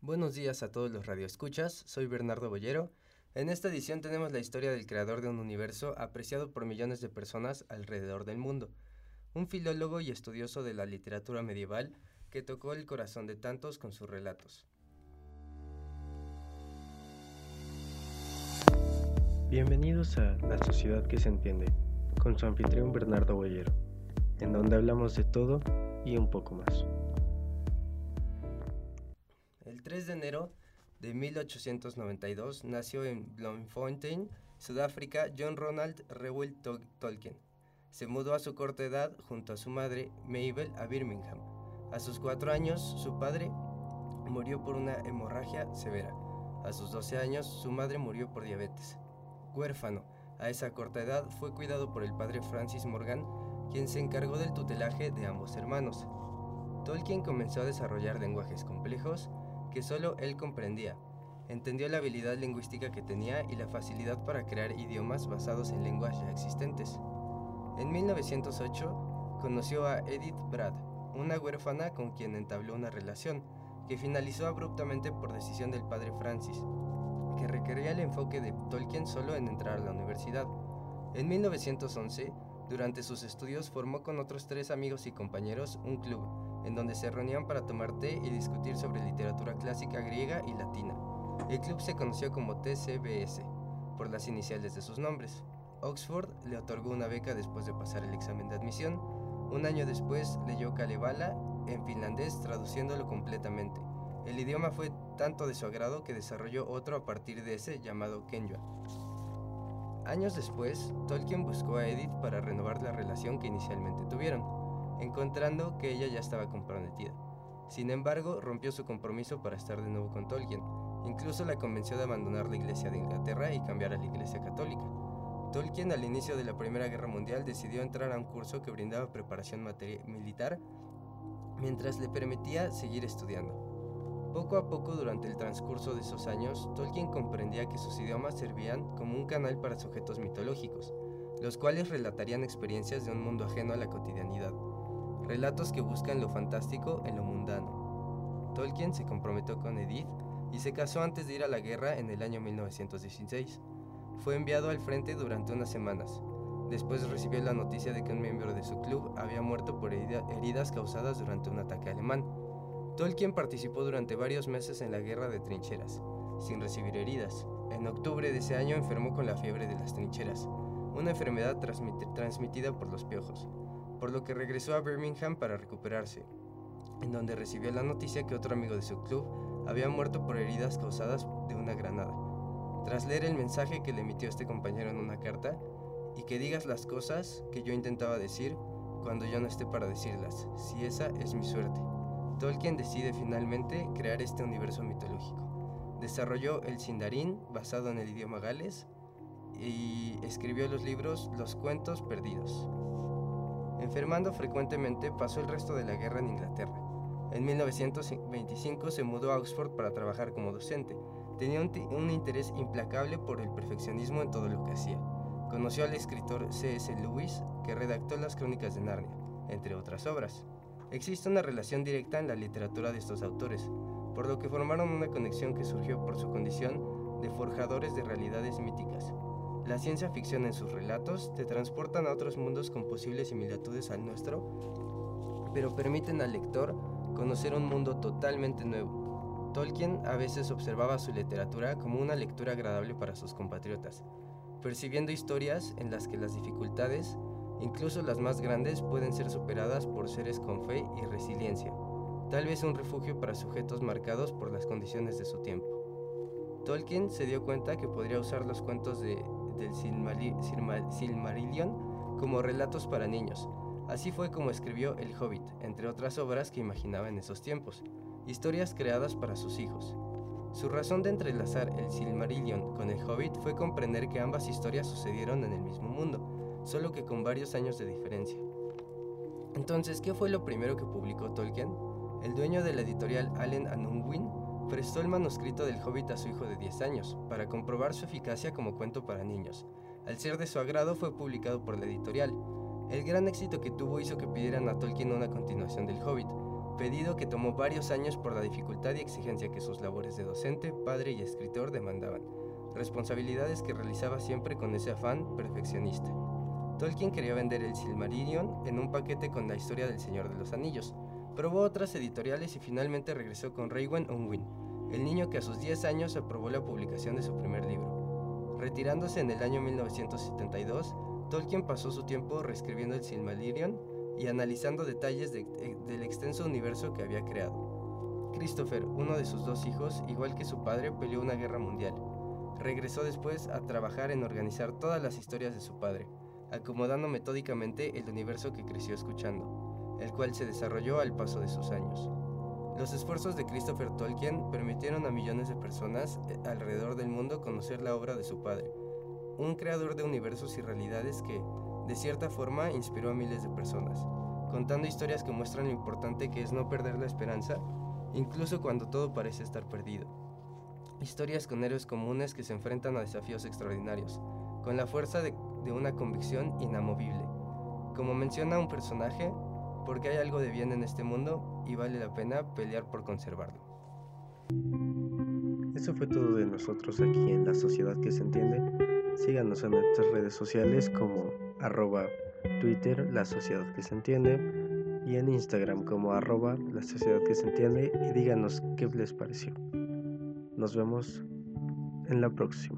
Buenos días a todos los radioescuchas, soy Bernardo Bollero. En esta edición tenemos la historia del creador de un universo apreciado por millones de personas alrededor del mundo, un filólogo y estudioso de la literatura medieval que tocó el corazón de tantos con sus relatos. Bienvenidos a La Sociedad que se entiende, con su anfitrión Bernardo Bollero, en donde hablamos de todo y un poco más. El 3 de enero de 1892 nació en Bloemfontein, Sudáfrica, John Ronald Reuel Tolkien. Se mudó a su corta edad junto a su madre, Mabel, a Birmingham. A sus cuatro años, su padre murió por una hemorragia severa. A sus 12 años, su madre murió por diabetes. Huérfano, a esa corta edad fue cuidado por el padre Francis Morgan, quien se encargó del tutelaje de ambos hermanos. Tolkien comenzó a desarrollar lenguajes complejos que solo él comprendía. Entendió la habilidad lingüística que tenía y la facilidad para crear idiomas basados en lenguas ya existentes. En 1908 conoció a Edith Brad, una huérfana con quien entabló una relación, que finalizó abruptamente por decisión del padre Francis, que requería el enfoque de Tolkien solo en entrar a la universidad. En 1911, durante sus estudios formó con otros tres amigos y compañeros un club, en donde se reunían para tomar té y discutir sobre literatura clásica griega y latina. El club se conoció como TCBS, por las iniciales de sus nombres. Oxford le otorgó una beca después de pasar el examen de admisión. Un año después leyó Kalevala en finlandés traduciéndolo completamente. El idioma fue tanto de su agrado que desarrolló otro a partir de ese llamado Kenja. Años después, Tolkien buscó a Edith para renovar la relación que inicialmente tuvieron, encontrando que ella ya estaba comprometida. Sin embargo, rompió su compromiso para estar de nuevo con Tolkien. Incluso la convenció de abandonar la Iglesia de Inglaterra y cambiar a la Iglesia Católica. Tolkien al inicio de la Primera Guerra Mundial decidió entrar a un curso que brindaba preparación militar mientras le permitía seguir estudiando. Poco a poco durante el transcurso de esos años, Tolkien comprendía que sus idiomas servían como un canal para sujetos mitológicos, los cuales relatarían experiencias de un mundo ajeno a la cotidianidad, relatos que buscan lo fantástico en lo mundano. Tolkien se comprometió con Edith y se casó antes de ir a la guerra en el año 1916. Fue enviado al frente durante unas semanas. Después recibió la noticia de que un miembro de su club había muerto por heridas causadas durante un ataque alemán. Tolkien participó durante varios meses en la guerra de trincheras, sin recibir heridas. En octubre de ese año enfermó con la fiebre de las trincheras, una enfermedad transmitida por los piojos, por lo que regresó a Birmingham para recuperarse, en donde recibió la noticia que otro amigo de su club había muerto por heridas causadas de una granada. Tras leer el mensaje que le emitió este compañero en una carta, y que digas las cosas que yo intentaba decir cuando yo no esté para decirlas, si esa es mi suerte. Tolkien decide finalmente crear este universo mitológico. Desarrolló el Sindarin, basado en el idioma gales, y escribió los libros Los Cuentos Perdidos. Enfermando frecuentemente, pasó el resto de la guerra en Inglaterra. En 1925 se mudó a Oxford para trabajar como docente. Tenía un, interés implacable por el perfeccionismo en todo lo que hacía. Conoció al escritor C.S. Lewis, que redactó las Crónicas de Narnia, entre otras obras. Existe una relación directa en la literatura de estos autores, por lo que formaron una conexión que surgió por su condición de forjadores de realidades míticas. La ciencia ficción en sus relatos te transportan a otros mundos con posibles similitudes al nuestro, pero permiten al lector conocer un mundo totalmente nuevo. Tolkien a veces observaba su literatura como una lectura agradable para sus compatriotas, percibiendo historias en las que las dificultades Incluso las más grandes pueden ser superadas por seres con fe y resiliencia, tal vez un refugio para sujetos marcados por las condiciones de su tiempo. Tolkien se dio cuenta que podría usar los cuentos de, del Silmarillion como relatos para niños. Así fue como escribió El Hobbit, entre otras obras que imaginaba en esos tiempos, historias creadas para sus hijos. Su razón de entrelazar el Silmarillion con el Hobbit fue comprender que ambas historias sucedieron en el mismo mundo, solo que con varios años de diferencia. Entonces, ¿qué fue lo primero que publicó Tolkien? El dueño de la editorial Allen Unwin prestó el manuscrito del Hobbit a su hijo de 10 años, para comprobar su eficacia como cuento para niños. Al ser de su agrado fue publicado por la editorial. El gran éxito que tuvo hizo que pidieran a Tolkien una continuación del Hobbit, pedido que tomó varios años por la dificultad y exigencia que sus labores de docente, padre y escritor demandaban, responsabilidades que realizaba siempre con ese afán perfeccionista. Tolkien quería vender el Silmarillion en un paquete con la historia del Señor de los Anillos, probó otras editoriales y finalmente regresó con Raywen Unwin, el niño que a sus 10 años aprobó la publicación de su primer libro. Retirándose en el año 1972, Tolkien pasó su tiempo reescribiendo el Silmarillion y analizando detalles eh, del extenso universo que había creado. Christopher, uno de sus dos hijos, igual que su padre, peleó una guerra mundial. Regresó después a trabajar en organizar todas las historias de su padre, acomodando metódicamente el universo que creció escuchando, el cual se desarrolló al paso de sus años. Los esfuerzos de Christopher Tolkien permitieron a millones de personas eh, alrededor del mundo conocer la obra de su padre, un creador de universos y realidades que, de cierta forma, inspiró a miles de personas, contando historias que muestran lo importante que es no perder la esperanza, incluso cuando todo parece estar perdido. Historias con héroes comunes que se enfrentan a desafíos extraordinarios, con la fuerza de, de una convicción inamovible. Como menciona un personaje, porque hay algo de bien en este mundo y vale la pena pelear por conservarlo. Eso fue todo de nosotros aquí en La Sociedad que se entiende. Síganos en nuestras redes sociales como arroba Twitter, La Sociedad que se entiende, y en Instagram como arroba La Sociedad que se entiende y díganos qué les pareció. Nos vemos en la próxima.